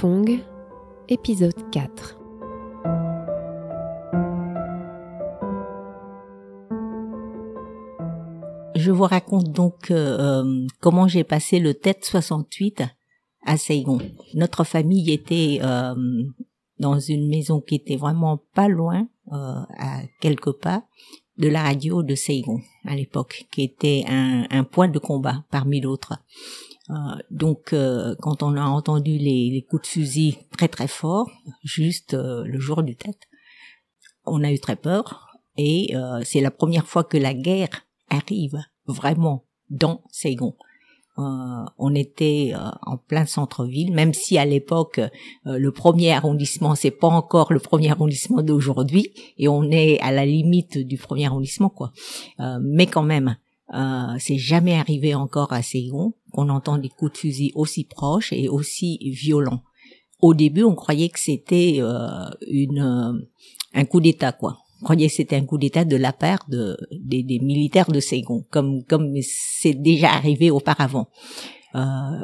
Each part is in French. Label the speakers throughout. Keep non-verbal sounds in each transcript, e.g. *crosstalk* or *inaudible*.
Speaker 1: Fong, épisode 4.
Speaker 2: Je vous raconte donc euh, comment j'ai passé le TET 68 à Saigon. Notre famille était euh, dans une maison qui était vraiment pas loin, euh, à quelques pas, de la radio de Saigon à l'époque, qui était un point de combat parmi d'autres. Euh, donc, euh, quand on a entendu les, les, coups de fusil très très forts, juste euh, le jour du tête, on a eu très peur. Et c'est la première fois que la guerre arrive vraiment dans Saigon. Euh, on était en plein centre-ville, même si à l'époque le premier arrondissement c'est pas encore le premier arrondissement d'aujourd'hui et on est à la limite du premier arrondissement quoi. mais quand même, euh, c'est jamais arrivé encore à Saigon qu'on entend des coups de fusil aussi proches et aussi violents. Au début, on croyait que c'était euh, une euh, un coup d'État, quoi. On croyait que c'était un coup d'État de la part de, des, des militaires de Saigon, comme comme c'est déjà arrivé auparavant. Euh,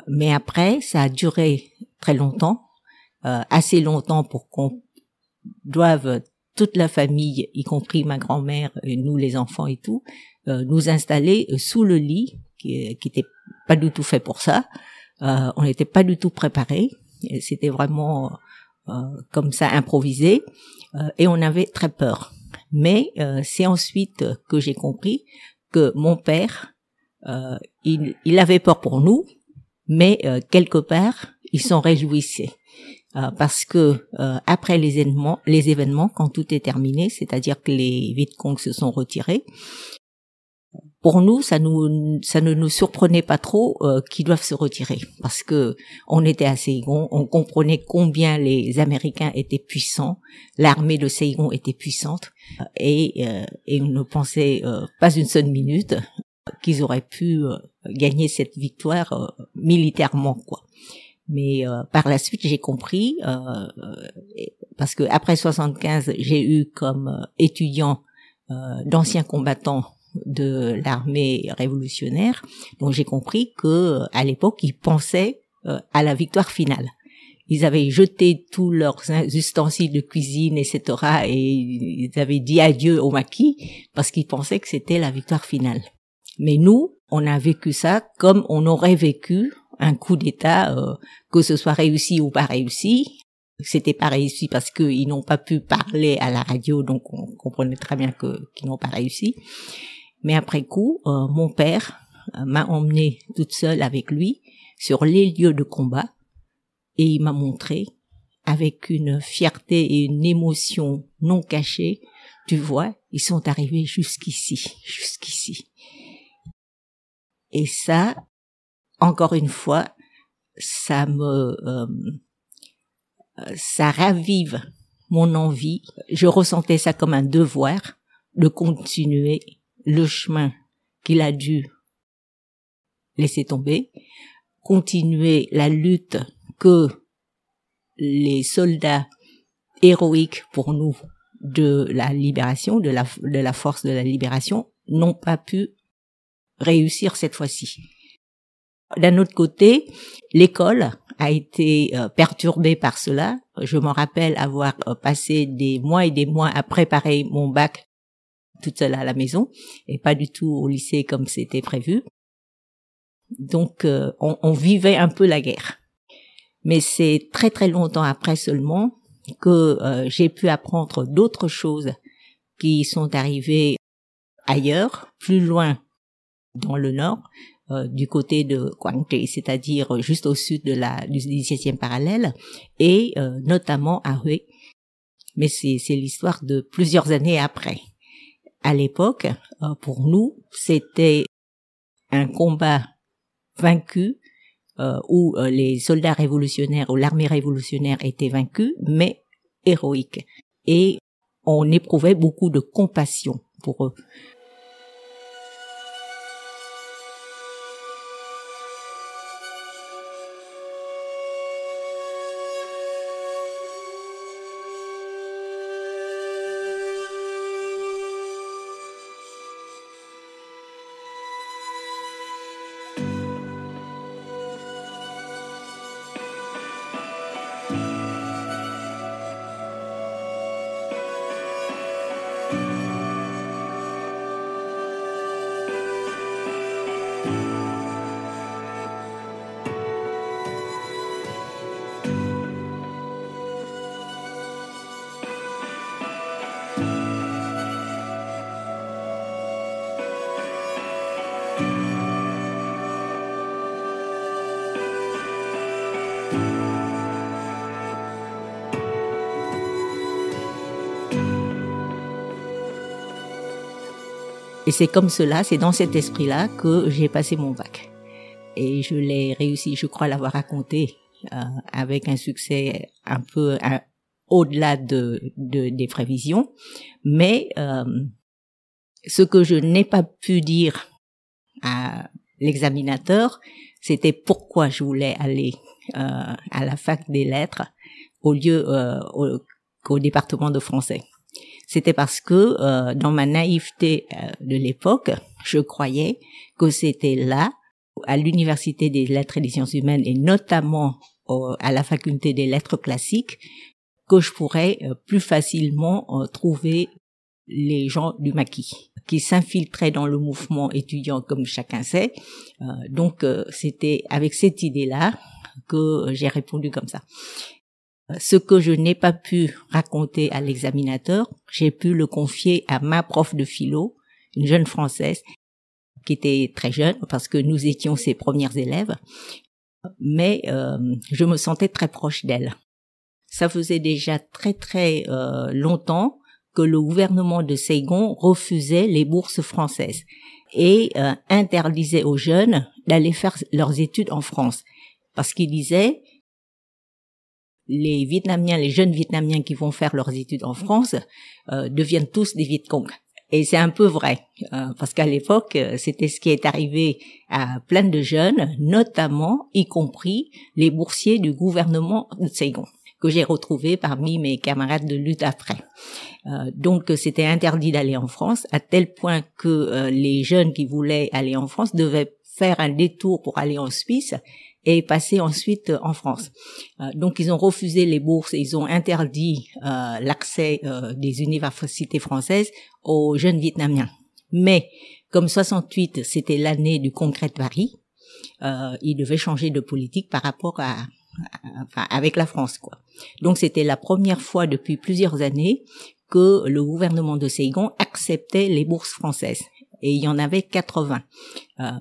Speaker 2: mais après, ça a duré très longtemps, euh, assez longtemps pour qu'on doive toute la famille, y compris ma grand-mère, nous les enfants et tout, euh, nous installer sous le lit, qui, qui était pas du tout fait pour ça. Euh, on n'était pas du tout préparé. C'était vraiment comme ça improvisé, et on avait très peur. Mais c'est ensuite que j'ai compris que mon père, il, il, avait peur pour nous, mais quelque part, il s'en réjouissait. Euh, parce que euh, après les événements, les événements, quand tout est terminé, c'est-à-dire que les Vietcong se sont retirés, pour nous, ça nous, ça ne nous surprenait pas trop euh, qu'ils doivent se retirer, parce que on était à Saigon, on comprenait combien les Américains étaient puissants, l'armée de Saigon était puissante, et, euh, et on ne pensait euh, pas une seule minute qu'ils auraient pu gagner cette victoire militairement, quoi. Mais par la suite, j'ai compris, parce que après 75, j'ai eu comme étudiant d'anciens combattants de l'armée révolutionnaire. Donc j'ai compris que à l'époque ils pensaient euh, à la victoire finale. Ils avaient jeté tous leurs ustensiles de cuisine, etc. Et ils avaient dit adieu au maquis parce qu'ils pensaient que c'était la victoire finale. Mais nous, on a vécu ça comme on aurait vécu un coup d'État, euh, que ce soit réussi ou pas réussi. C'était pas réussi parce qu'ils n'ont pas pu parler à la radio, donc on comprenait très bien que qu'ils n'ont pas réussi. Mais après coup, euh, mon père euh, m'a emmené toute seule avec lui sur les lieux de combat et il m'a montré avec une fierté et une émotion non cachée, tu vois, ils sont arrivés jusqu'ici, jusqu'ici. Et ça, encore une fois, ça me, euh, ça ravive mon envie. Je ressentais ça comme un devoir de continuer le chemin qu'il a dû laisser tomber, continuer la lutte que les soldats héroïques pour nous de la libération, de la, force de la libération, n'ont pas pu réussir cette fois-ci. D'un autre côté, l'école a été euh, perturbée par cela. Je me rappelle avoir euh, passé des mois et des mois à préparer mon bac toute seule à la maison et pas du tout au lycée comme c'était prévu. Donc euh, on, on, vivait un peu la guerre. Mais c'est très très longtemps après seulement que euh, j'ai pu apprendre d'autres choses qui sont arrivées ailleurs, plus loin dans le nord, euh, du côté de Quangte, c'est-à-dire juste au sud de la du 17e parallèle, et notamment à Hue. Mais c'est l'histoire de plusieurs années après à l'époque, euh, pour nous, c'était un combat vaincu euh, où euh, les soldats révolutionnaires ou l'armée révolutionnaire étaient vaincus, mais héroïques. Et on éprouvait beaucoup de compassion pour eux. C'est comme cela, c'est dans cet esprit-là que j'ai passé mon bac. Et je l'ai réussi, je crois l'avoir raconté euh, avec un succès un peu au-delà de, de, des prévisions. Mais euh, ce que je n'ai pas pu dire à l'examinateur, c'était pourquoi je voulais aller euh, à la fac des lettres au lieu euh, au, département de français. C'était parce que euh, dans ma naïveté euh, de l'époque, je croyais que c'était là, à l'université des lettres et des sciences humaines, et notamment à la faculté des lettres classiques, que je pourrais plus facilement trouver les gens du maquis qui s'infiltraient dans le mouvement étudiant comme chacun sait. donc c'était avec cette idée-là que j'ai répondu comme ça. Ce que je n'ai pas pu raconter à l'examinateur, j'ai pu le confier à ma prof de philo, une jeune française, qui était très jeune parce que nous étions ses premières élèves, mais euh, je me sentais très proche d'elle. Ça faisait déjà très très euh, longtemps que le gouvernement de Saigon refusait les bourses françaises et euh, interdisait aux jeunes d'aller faire leurs études en France parce qu'il disait les Vietnamiens, les jeunes Vietnamiens qui vont faire leurs études en France euh, deviennent tous des Viet Cong. Et c'est un peu vrai, euh, parce qu'à l'époque, euh, c'était ce qui est arrivé à plein de jeunes, notamment, y compris les boursiers du gouvernement de Saigon, que j'ai retrouvés parmi mes camarades de lutte après. donc, c'était interdit d'aller en France, à tel point que les jeunes qui voulaient aller en France devaient faire un détour pour aller en Suisse et passer ensuite euh, en France. Euh, donc ils ont refusé les bourses ils ont interdit euh, l'accès des universités françaises aux jeunes Vietnamiens. Mais comme 68 c'était l'année du congrès de Paris, ils devaient changer de politique par rapport à, enfin, avec la France quoi. Donc c'était la première fois depuis plusieurs années que le gouvernement de Saigon acceptait les bourses françaises et il y en avait 80.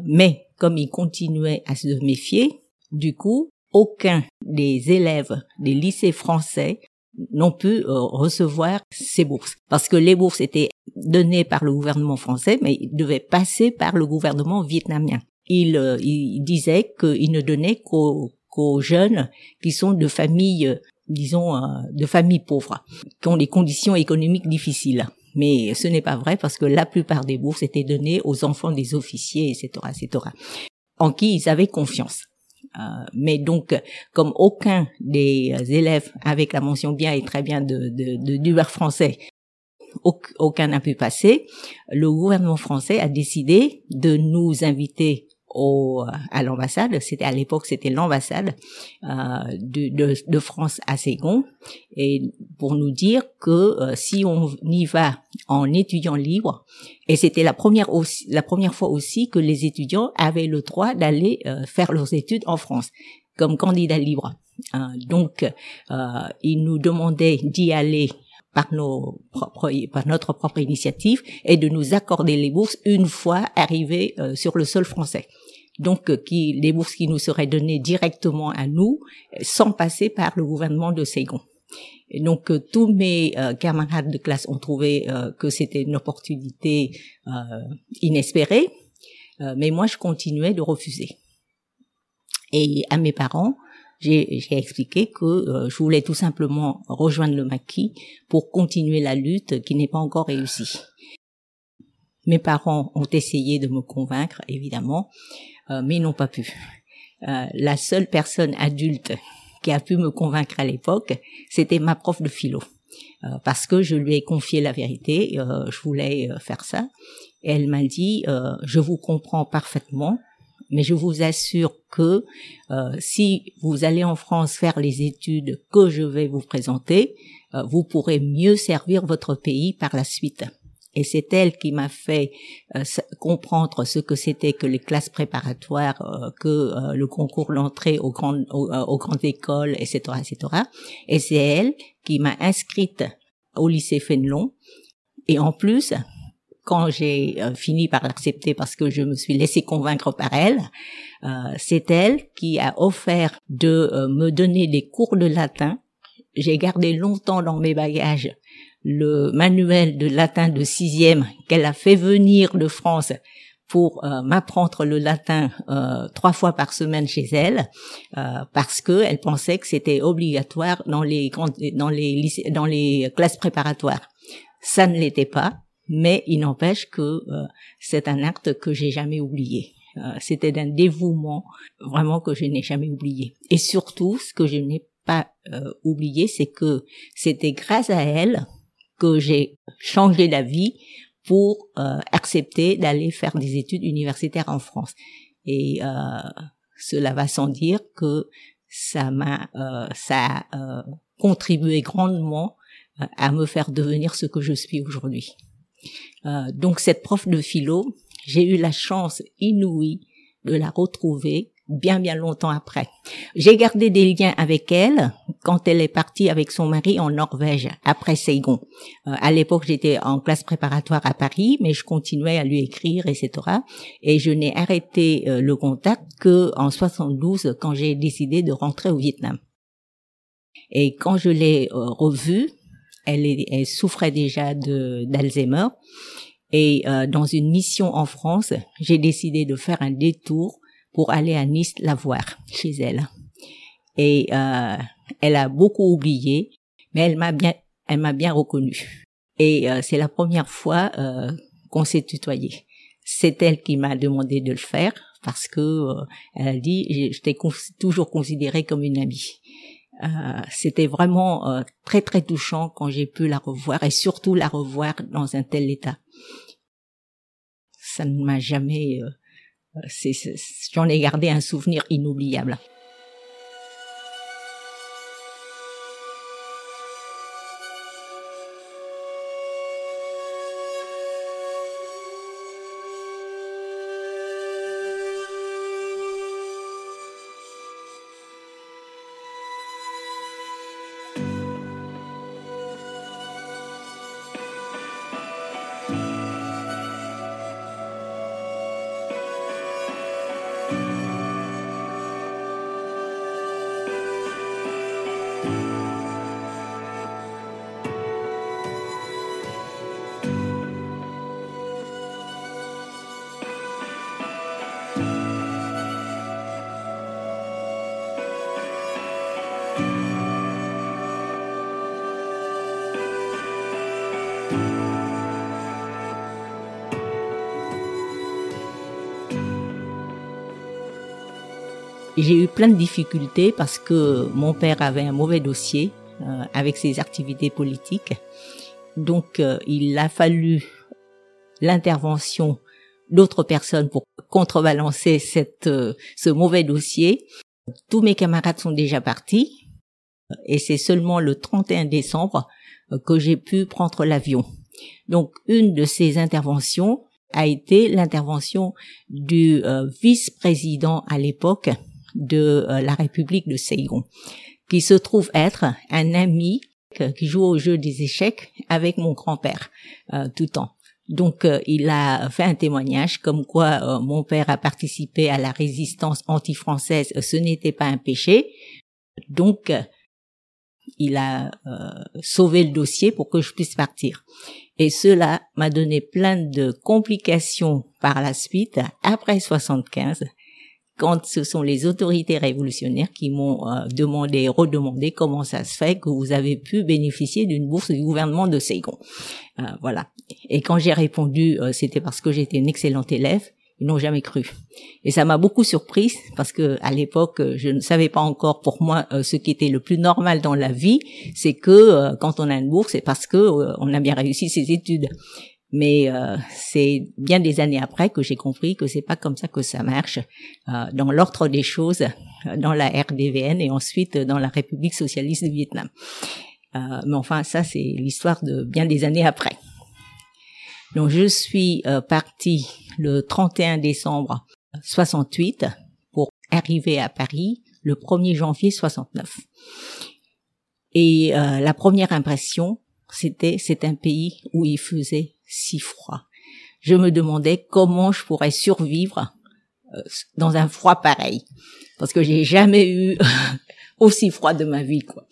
Speaker 2: mais comme ils continuaient à se méfier, du coup, aucun des élèves des lycées français n'ont pu euh, recevoir ces bourses parce que les bourses étaient données par le gouvernement français mais ils devaient passer par le gouvernement vietnamien. Il, euh, il disait qu'il ne donnait qu'aux jeunes qui sont de familles disons euh, de familles pauvres qui ont des conditions économiques difficiles. Mais ce n'est pas vrai parce que la plupart des bourses étaient données aux enfants des officiers, etc., etc., en qui ils avaient confiance. Euh, mais donc, comme aucun des élèves avec la mention bien et très bien de, de, de français aucun n'a pu passer, le gouvernement français a décidé de nous inviter au, à l'ambassade, c'était à l'époque c'était l'ambassade euh, de, de, de, France à Ségon, et pour nous dire que euh, si on y va en étudiant libre, et c'était la première aussi, la première fois aussi que les étudiants avaient le droit d'aller euh, faire leurs études en France comme candidat libre. Hein, donc, euh, ils nous demandaient d'y aller par nos propres, par notre propre initiative et de nous accorder les bourses une fois arrivés sur le sol français donc euh, qui les bourses qui nous seraient données directement à nous sans passer par le gouvernement de Saigon. Donc euh, tous mes euh, camarades de classe ont trouvé que c'était une opportunité inespérée, mais moi je continuais de refuser. Et à mes parents, j'ai expliqué que je voulais tout simplement rejoindre le maquis pour continuer la lutte qui n'est pas encore réussie. Mes parents ont essayé de me convaincre, évidemment, euh, mais ils n'ont pas pu. Euh, la seule personne adulte qui a pu me convaincre à l'époque, c'était ma prof de philo. Euh, parce que je lui ai confié la vérité, je voulais faire ça. Et elle m'a dit, je vous comprends parfaitement, mais je vous assure que si vous allez en France faire les études que je vais vous présenter, vous pourrez mieux servir votre pays par la suite. Et c'est elle qui m'a fait euh, comprendre ce que c'était que les classes préparatoires, euh, que euh, le concours d'entrée aux grandes, aux, grandes écoles, etc., etc. Et c'est elle qui m'a inscrite au lycée Fénelon. Et en plus, quand j'ai fini par l'accepter parce que je me suis laissé convaincre par elle, c'est elle qui a offert de me donner des cours de latin. J'ai gardé longtemps dans mes bagages le manuel de latin de sixième qu'elle a fait venir de France pour euh, m'apprendre le latin euh, trois fois par semaine chez elle euh, parce que elle pensait que c'était obligatoire dans les dans les dans les classes préparatoires. Ça ne l'était pas, mais il n'empêche que c'est un acte que j'ai jamais oublié. c'était d'un dévouement vraiment que je n'ai jamais oublié. Et surtout, ce que je n'ai pas oublié, c'est que c'était grâce à elle que j'ai changé la vie pour euh, accepter d'aller faire des études universitaires en France. Et euh, cela va sans dire que ça m'a euh, ça a contribué grandement à me faire devenir ce que je suis aujourd'hui. donc cette prof de philo, j'ai eu la chance inouïe de la retrouver bien bien longtemps après. J'ai gardé des liens avec elle quand elle est partie avec son mari en Norvège après Saigon. Euh, à l'époque, j'étais en classe préparatoire à Paris, mais je continuais à lui écrire, etc. Et je n'ai arrêté euh, le contact que en 72 quand j'ai décidé de rentrer au Vietnam. Et quand je l'ai euh, revue, elle, elle, souffrait déjà d'Alzheimer. Et dans une mission en France, j'ai décidé de faire un détour pour aller à Nice la voir chez elle. Et euh, elle a beaucoup oublié, mais elle m'a bien, elle m'a bien reconnue. Et euh, c'est la première fois euh, qu'on s'est tutoyé. C'est elle qui m'a demandé de le faire parce que euh, elle a dit, je t'ai toujours considérée comme une amie. Euh, c'était vraiment très très touchant quand j'ai pu la revoir et surtout la revoir dans un tel état. Ça ne m'a jamais j'en ai gardé un souvenir inoubliable. J'ai eu plein de difficultés parce que mon père avait un mauvais dossier euh, avec ses activités politiques. Donc euh, il a fallu l'intervention d'autres personnes pour contrebalancer cette, euh, ce mauvais dossier. Tous mes camarades sont déjà partis et c'est seulement le 31 décembre que j'ai pu prendre l'avion. Donc une de ces interventions a été l'intervention du vice-président à l'époque de euh, la République de Saigon, qui se trouve être un ami qui joue au jeu des échecs avec mon grand-père euh, tout le temps. Donc euh, il a fait un témoignage comme quoi mon père a participé à la résistance anti-française, ce n'était pas un péché. Donc il a sauvé le dossier pour que je puisse partir. Et cela m'a donné plein de complications par la suite, après 75, quand ce sont les autorités révolutionnaires qui m'ont euh, demandé, redemandé comment ça se fait que vous avez pu bénéficier d'une bourse du gouvernement de Saigon. Euh, voilà. Et quand j'ai répondu, euh, c'était parce que j'étais une excellente élève. Ils n'ont jamais cru. Et ça m'a beaucoup surprise parce que à l'époque, je ne savais pas encore pour moi ce qui était le plus normal dans la vie, c'est que quand on a une bourse, c'est parce que on a bien réussi ses études. Mais euh, c'est bien des années après que j'ai compris que c'est pas comme ça que ça marche euh, dans l'ordre des choses euh, dans la RDVN et ensuite dans la République socialiste du Vietnam. mais enfin, ça c'est l'histoire de bien des années après. Donc je suis partie le 31 décembre 68 pour arriver à Paris le 1er janvier 69. Et la première impression, c'était c'est un pays où il faisait si froid. Je me demandais comment je pourrais survivre euh, dans un froid pareil, parce que j'ai jamais eu *laughs* aussi froid de ma vie, quoi.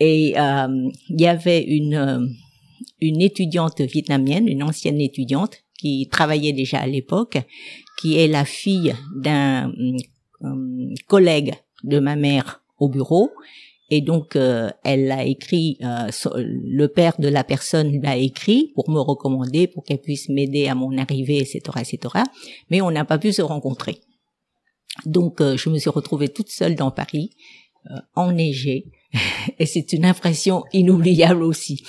Speaker 2: Et euh, il y avait une euh, une étudiante vietnamienne, une ancienne étudiante qui travaillait déjà à l'époque, qui est la fille d'un collègue de ma mère au bureau. Et donc, euh, elle a écrit, euh, le père de la personne l'a écrit pour me recommander, pour qu'elle puisse m'aider à mon arrivée, etc., etc. Mais on n'a pas pu se rencontrer. Donc, je me suis retrouvée toute seule dans Paris, enneigée, *laughs* et c'est une impression inoubliable aussi.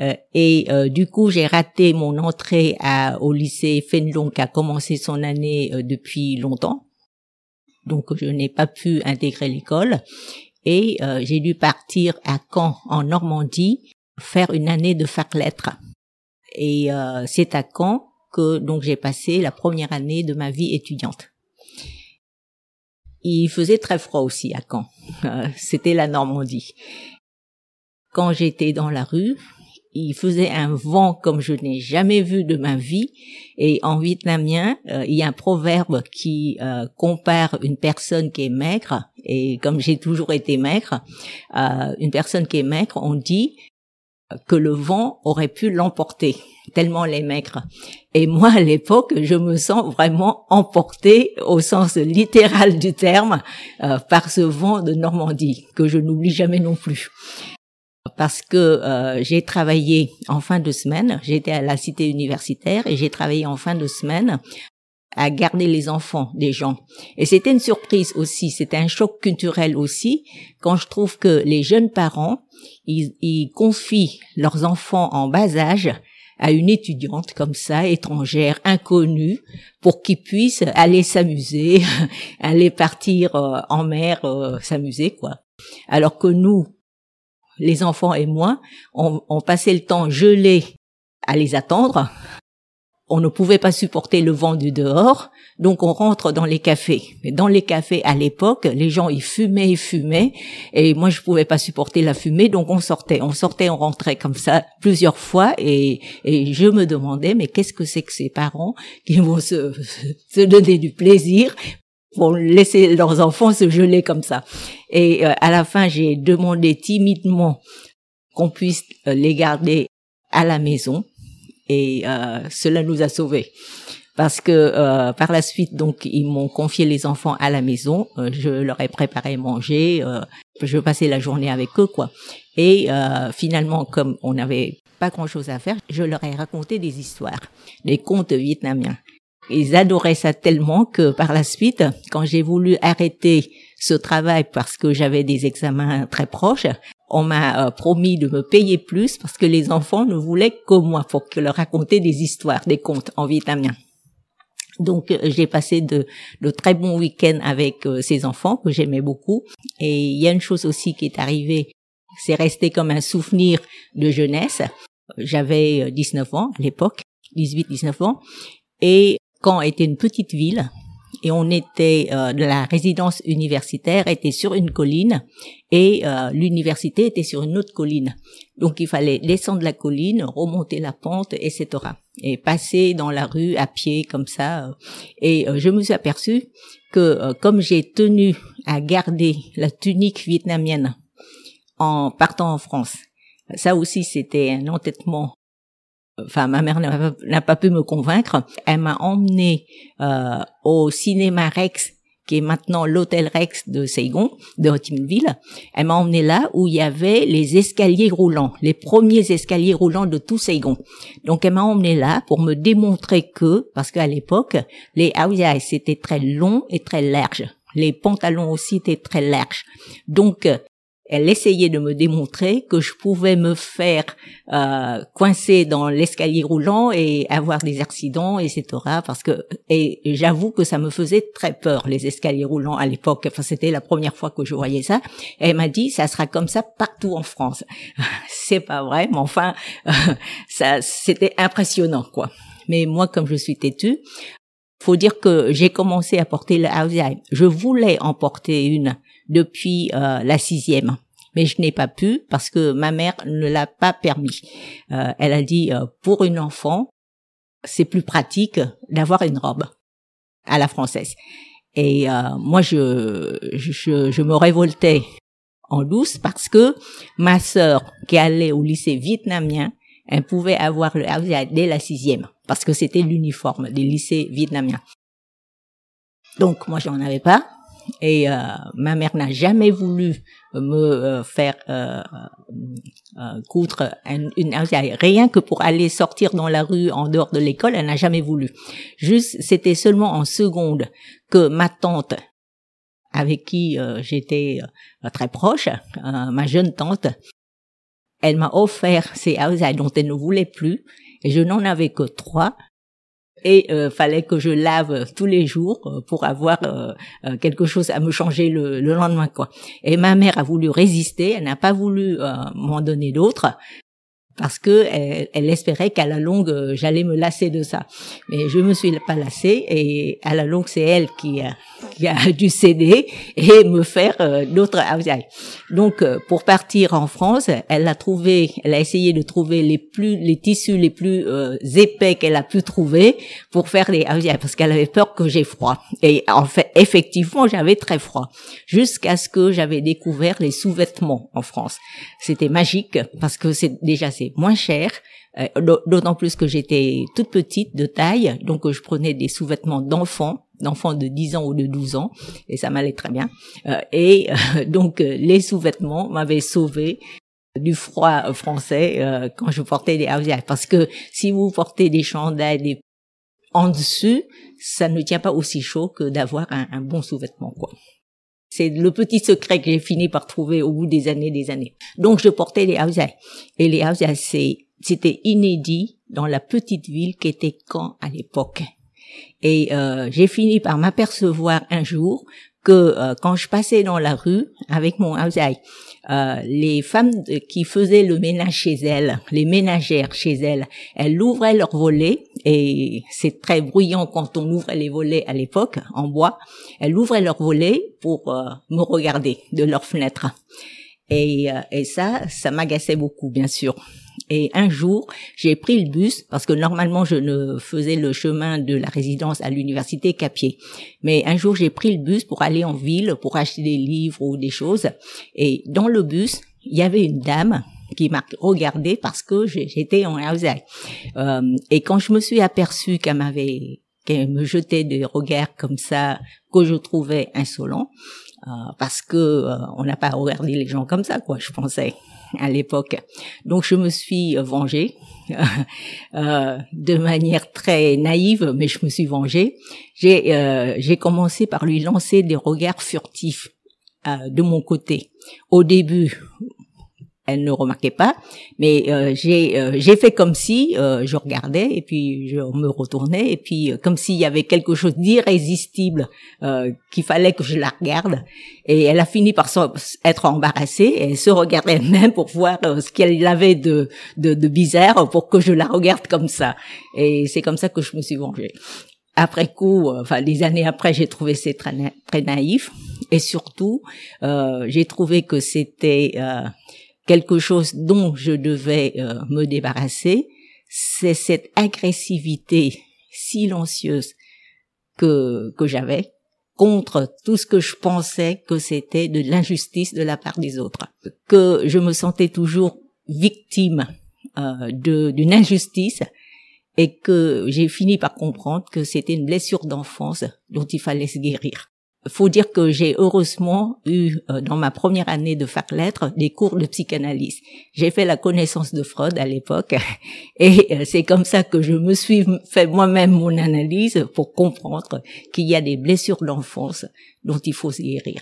Speaker 2: Euh, et euh, du coup, j'ai raté mon entrée à, au lycée Fenlong qui a commencé son année euh, depuis longtemps. Donc, je n'ai pas pu intégrer l'école. Et j'ai dû partir à Caen, en Normandie, faire une année de fac lettres. Et c'est à Caen que donc j'ai passé la première année de ma vie étudiante. Il faisait très froid aussi à Caen. C'était la Normandie. Quand j'étais dans la rue, il faisait un vent comme je n'ai jamais vu de ma vie. Et en vietnamien, euh, il y a un proverbe qui euh, compare une personne qui est maigre, et comme j'ai toujours été maigre, euh, une personne qui est maigre, on dit que le vent aurait pu l'emporter, tellement les maigres. Et moi, à l'époque, je me sens vraiment emportée au sens littéral du terme par ce vent de Normandie, que je n'oublie jamais non plus parce que euh, j'ai travaillé en fin de semaine, j'étais à la cité universitaire et j'ai travaillé en fin de semaine à garder les enfants des gens. Et c'était une surprise aussi, c'était un choc culturel aussi, quand je trouve que les jeunes parents, ils, ils confient leurs enfants en bas âge à une étudiante comme ça, étrangère, inconnue, pour qu'ils puissent aller s'amuser, *laughs* aller partir euh, en mer, euh, s'amuser, quoi. Alors que nous, les enfants et moi, on, on passait le temps gelé à les attendre. On ne pouvait pas supporter le vent du dehors, donc on rentre dans les cafés. Mais dans les cafés à l'époque, les gens ils fumaient, ils fumaient, et moi je pouvais pas supporter la fumée, donc on sortait, on sortait, on rentrait comme ça plusieurs fois, et, et je me demandais mais qu'est-ce que c'est que ces parents qui vont se, *laughs* se donner du plaisir pour laisser leurs enfants se geler comme ça. Et euh, à la fin, j'ai demandé timidement qu'on puisse euh, les garder à la maison et euh, cela nous a sauvés. Parce que par la suite, donc, ils m'ont confié les enfants à la maison. je leur ai préparé manger. je passais la journée avec eux, quoi. Et finalement, comme on n'avait pas grand-chose à faire, je leur ai raconté des histoires, des contes vietnamiens. Ils adoraient ça tellement que par la suite, quand j'ai voulu arrêter ce travail parce que j'avais des examens très proches, on m'a euh, promis de me payer plus parce que les enfants ne voulaient que moi pour que leur raconter des histoires, des contes en vietnamien. Donc euh, j'ai passé de, de, très bons week-ends avec euh, ces enfants que j'aimais beaucoup. Et il y a une chose aussi qui est arrivée, c'est resté comme un souvenir de jeunesse. J'avais 19 ans à l'époque, 18-19 ans, et Caen était une petite ville et on était euh, la résidence universitaire était sur une colline et euh, l'université était sur une autre colline. Donc il fallait descendre la colline, remonter la pente, etc. Et passer dans la rue à pied comme ça. Et euh, je me suis aperçu que comme j'ai tenu à garder la tunique vietnamienne en partant en France, ça aussi c'était un entêtement enfin ma mère n'a pas pu me convaincre. Elle m'a emmené euh, au cinéma Rex qui est maintenant l'hôtel Rex de Saigon, de Ho Chi. Elle m'a emmené là où il y avait les escaliers roulants, les premiers escaliers roulants de tout Saigon. Donc elle m'a emmené là pour me démontrer que, parce qu'à l'époque, les haoyai c'était très long et très large. Les pantalons aussi étaient très larges. Donc elle essayait de me démontrer que je pouvais me faire euh, coincer dans l'escalier roulant et avoir des accidents, etc. Parce que et j'avoue que ça me faisait très peur les escaliers roulants à l'époque. Enfin, c'était la première fois que je voyais ça. Elle m'a dit ça sera comme ça partout en France. *laughs* C'est pas vrai, mais enfin, *laughs* ça c'était impressionnant quoi. Mais moi, comme je suis têtue, faut dire que j'ai commencé à porter le Alzheimer. Je voulais en porter une depuis euh, la sixième. Mais je n'ai pas pu parce que ma mère ne l'a pas permis. Euh, elle a dit euh, pour une enfant, c'est plus pratique d'avoir une robe à la française. Et moi, je, je, je me révoltais en douce parce que ma sœur qui allait au lycée vietnamien elle pouvait avoir le dès la sixième, parce que c'était l'uniforme des lycées vietnamiens. Donc moi j'en avais pas, et euh, ma mère n'a jamais voulu me euh, faire euh, euh coudre une, une rien que pour aller sortir dans la rue en dehors de l'école, elle n'a jamais voulu. Juste, c'était seulement en seconde que ma tante, avec qui j'étais très proche, ma jeune tante, elle m'a offert ces houses dont elle ne voulait plus, et je n'en avais que trois et euh, fallait que je lave tous les jours euh, pour avoir euh, quelque chose à me changer le, le, lendemain quoi. Et ma mère a voulu résister, elle n'a pas voulu m'en donner d'autres parce que elle, espérait qu'à la longue euh, j'allais me lasser de ça. Mais je me suis pas lassée et à la longue c'est elle qui a, qui a *laughs* dû céder et me faire euh, d'autres housewives. Donc euh, pour partir en France, elle a trouvé, elle a essayé de trouver les plus les tissus les plus épais qu'elle a pu trouver pour faire des housewives parce qu'elle avait peur que j'ai froid. Et en fait effectivement j'avais très froid jusqu'à ce que j'avais découvert les sous-vêtements en France. C'était magique parce que c'est déjà c'est moins cher. Euh, d'autant plus que j'étais toute petite de taille, donc je prenais des sous-vêtements d'enfants, d'enfants de 10 ans ou de 12 ans, et ça m'allait très bien. Euh, et euh, *laughs* donc les sous-vêtements m'avaient sauvé du froid français quand je portais des houses parce que si vous portez des chandails en dessus, ça ne tient pas aussi chaud que d'avoir un, un bon sous-vêtement quoi. C'est le petit secret que j'ai fini par trouver au bout des années, des années. Donc je portais les houses et les houses c'était inédit dans la petite ville qu'était Caen à l'époque. Et euh, j'ai fini par m'apercevoir un jour que euh, quand je passais dans la rue avec mon houseai, euh, les femmes qui faisaient le ménage chez elles, les ménagères chez elles, elles ouvraient leurs volets et c'est très bruyant quand on ouvrait les volets à l'époque en bois. Elles ouvraient leurs volets pour euh, me regarder de leurs fenêtres. Et, euh, et ça, ça m'agaçait beaucoup, bien sûr. Et un jour, j'ai pris le bus parce que normalement je ne faisais le chemin de la résidence à l'université qu'à pied. Mais un jour, j'ai pris le bus pour aller en ville pour acheter des livres ou des choses. Et dans le bus, il y avait une dame qui m'a regardé parce que j'étais en house euh, Et quand je me suis aperçue qu'elle m'avait qu'elle me jetait des regards comme ça que je trouvais insolents, euh, parce que euh, on n'a pas regardé les gens comme ça, quoi. Je pensais à l'époque. Donc je me suis vengée euh, de manière très naïve, mais je me suis vengée. J'ai euh, j'ai commencé par lui lancer des regards furtifs euh, de mon côté. Au début, elle ne remarquait pas, mais euh, j'ai euh, j'ai fait comme si euh, je regardais et puis je me retournais et puis comme s'il y avait quelque chose d'irrésistible qu'il fallait que je la regarde. Et elle a fini par être embarrassée et elle se regardait même pour voir ce qu'elle avait de, de de bizarre pour que je la regarde comme ça. Et c'est comme ça que je me suis vengée. Après coup, enfin des années après, j'ai trouvé c'est très, très naïf. Et surtout j'ai trouvé que c'était quelque chose dont je devais euh, me débarrasser, c'est cette agressivité silencieuse que, que j'avais contre tout ce que je pensais que c'était de l'injustice de la part des autres, que je me sentais toujours victime euh, d'une injustice et que j'ai fini par comprendre que c'était une blessure d'enfance dont il fallait se guérir faut dire que j'ai heureusement eu euh, dans ma première année de fac lettres des cours de psychanalyse. J'ai fait la connaissance de Freud à l'époque *laughs* et euh, c'est comme ça que je me suis fait moi-même mon analyse pour comprendre qu'il y a des blessures d'enfance dont il faut se guérir.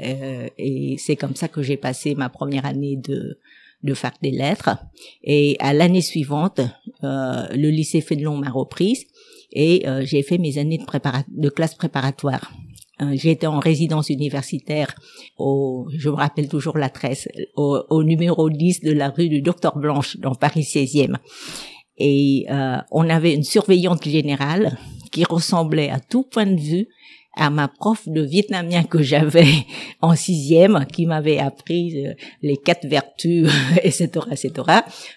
Speaker 2: Euh, et c'est comme ça que j'ai passé ma première année de de fac des lettres et à l'année suivante le lycée Fénelon m'a reprise et j'ai fait mes années de, de classe préparatoire euh, été en résidence universitaire au, je me rappelle toujours la tresse, au, au numéro 10 de la rue du Docteur Blanche dans Paris 16e. Et euh, on avait une surveillante générale qui ressemblait à tout point de vue à ma prof de vietnamien que j'avais en sixième, qui m'avait appris euh, les quatre vertus, *laughs* etc., etc.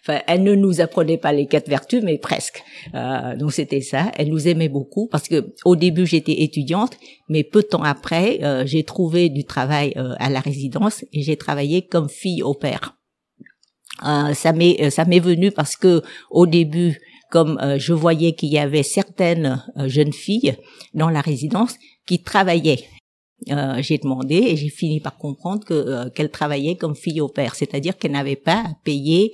Speaker 2: Enfin, elle ne nous apprenait pas les quatre vertus, mais presque. Euh, donc c'était ça. Elle nous aimait beaucoup parce que au début j'étais étudiante, mais peu de temps après euh, j'ai trouvé du travail à la résidence et j'ai travaillé comme fille au père. ça m'est ça m'est venu parce que au début comme je voyais qu'il y avait certaines jeunes filles dans la résidence qui travaillaient euh, j'ai demandé et j'ai fini par comprendre que euh, qu'elle travaillait comme fille au père, c'est-à-dire qu'elle n'avait pas à payer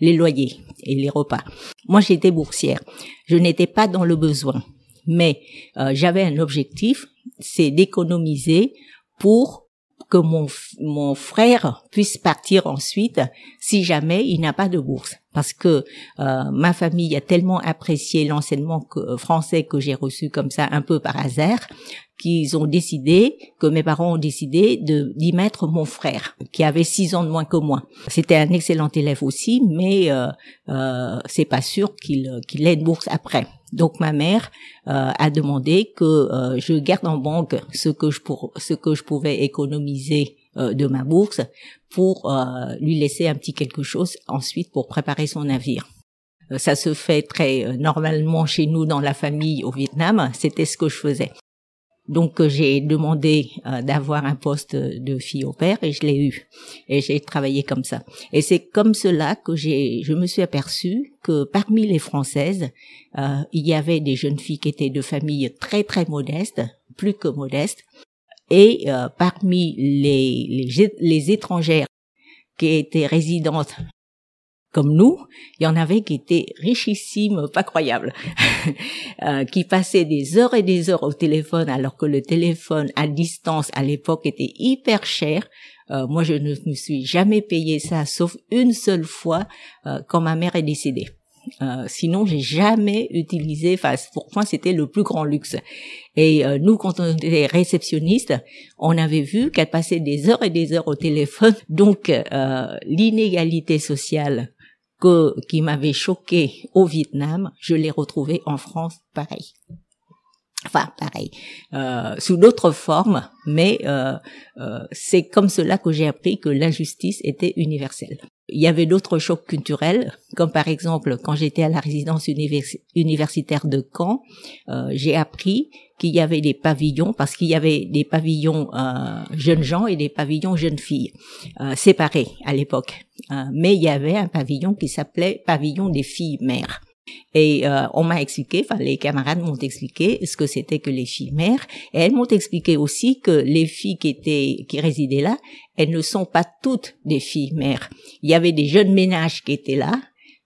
Speaker 2: les loyers et les repas. Moi, j'étais boursière. Je n'étais pas dans le besoin, mais euh, j'avais un objectif, c'est d'économiser pour que mon, mon frère puisse partir ensuite si jamais il n'a pas de bourse. Parce que euh, ma famille a tellement apprécié l'enseignement français que j'ai reçu comme ça un peu par hasard qu'ils ont décidé, que mes parents ont décidé de d'y mettre mon frère, qui avait six ans de moins que moi. C'était un excellent élève aussi, mais euh, euh, c'est pas sûr qu'il qu'il ait une bourse après. Donc ma mère euh, a demandé que euh, je garde en banque ce que je pour ce que je pouvais économiser euh, de ma bourse pour lui laisser un petit quelque chose ensuite pour préparer son navire. Ça se fait très normalement chez nous dans la famille au Vietnam, c'était ce que je faisais. Donc euh, j'ai demandé euh, d'avoir un poste de fille au père et je l'ai eu. Et j'ai travaillé comme ça. Et c'est comme cela que j'ai, je me suis aperçue que parmi les Françaises, euh, il y avait des jeunes filles qui étaient de familles très très modestes, plus que modestes, et parmi les, les, les étrangères qui étaient résidentes comme nous, il y en avait qui étaient richissimes, pas croyables, *laughs* euh, qui passaient des heures et des heures au téléphone alors que le téléphone à distance à l'époque était hyper cher. Euh, moi, je ne me suis jamais payé ça, sauf une seule fois euh, quand ma mère est décédée. Euh, sinon, j'ai jamais utilisé. Enfin, pour moi, c'était le plus grand luxe. Et nous, quand on était réceptionniste, on avait vu qu'elle passait des heures et des heures au téléphone. *laughs* Donc, l'inégalité sociale qui m'avait choqué au Vietnam, je l'ai retrouvé en France pareil. Enfin, pareil, euh, sous d'autres formes, mais euh, euh, c'est comme cela que j'ai appris que l'injustice était universelle. Il y avait d'autres chocs culturels, comme par exemple quand j'étais à la résidence universitaire de Caen, euh, j'ai appris qu'il y avait des pavillons, parce qu'il y avait des pavillons euh, jeunes gens et des pavillons jeunes filles, euh, séparés à l'époque. mais il y avait un pavillon qui s'appelait pavillon des filles mères. Et euh, on m'a expliqué, enfin les camarades m'ont expliqué ce que c'était que les filles mères, et elles m'ont expliqué aussi que les filles qui étaient qui résidaient là, elles ne sont pas toutes des filles mères. Il y avait des jeunes ménages qui étaient là,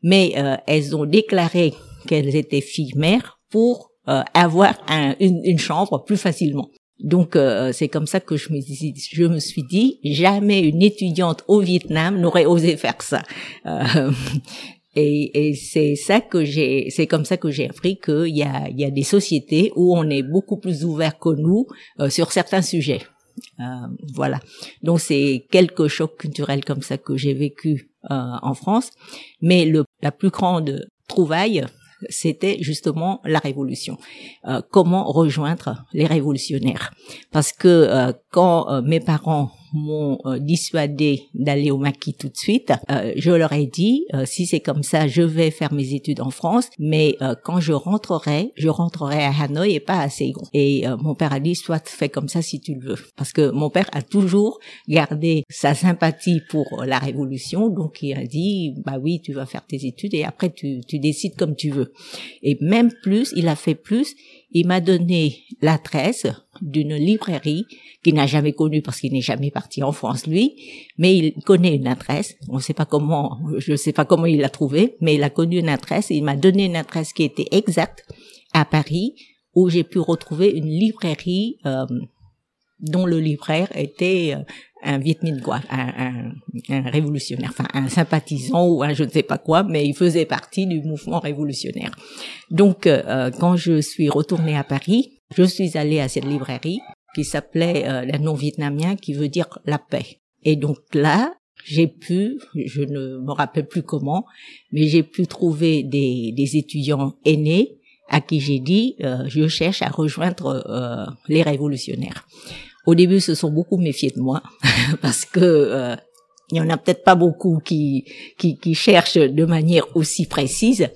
Speaker 2: mais euh, elles ont déclaré qu'elles étaient filles mères pour euh, avoir une, chambre plus facilement. Donc c'est comme ça que je me, je me suis dit jamais une étudiante au Vietnam n'aurait osé faire ça. Et, et c'est ça que j'ai, c'est comme ça que j'ai appris qu'il y a, il y a des sociétés où on est beaucoup plus ouvert que nous euh, sur certains sujets. Euh, voilà. Donc c'est quelques chocs culturels comme ça que j'ai vécu euh, en France. Mais le, la plus grande trouvaille, c'était justement la révolution. Euh, comment rejoindre les révolutionnaires? Parce que euh, quand euh, mes parents m'ont dissuadé d'aller au maquis tout de suite, je leur ai dit si c'est comme ça, je vais faire mes études en France, mais quand je rentrerai, je rentrerai à Hanoï et pas à Saigon. Et mon père a dit soit fais comme ça si tu le veux, parce que mon père a toujours gardé sa sympathie pour la révolution, donc il a dit bah oui tu vas faire tes études et après tu, tu décides comme tu veux. Et même plus, il a fait plus, il m'a donné l'adresse d'une librairie qu'il n'a jamais connue parce qu'il n'est jamais parti en France lui, mais il connaît une adresse. On ne sait pas comment, je ne sais pas comment il l'a trouvé, mais il a connu une adresse. Et il m'a donné une adresse qui était exacte à Paris où j'ai pu retrouver une librairie euh, dont le libraire était euh, un Viet quoi, un, un, révolutionnaire, enfin un sympathisant ou un je ne sais pas quoi, mais il faisait partie du mouvement révolutionnaire. Donc, euh, quand je suis retournée à Paris, je suis allée à cette librairie qui s'appelait euh, la non-vietnamien, qui veut dire la paix. Et donc là, j'ai pu, je ne me rappelle plus comment, mais j'ai pu trouver des, des étudiants aînés à qui j'ai dit, euh, je cherche à rejoindre les révolutionnaires. Au début, se sont beaucoup méfiés de moi *laughs* parce que euh, il y en a peut-être pas beaucoup qui, qui, qui cherchent de manière aussi précise.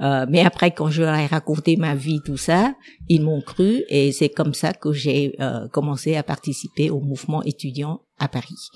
Speaker 2: Euh, mais après, quand je leur ai raconté ma vie, tout ça, ils m'ont cru et c'est comme ça que j'ai euh, commencé à participer au mouvement étudiant à Paris.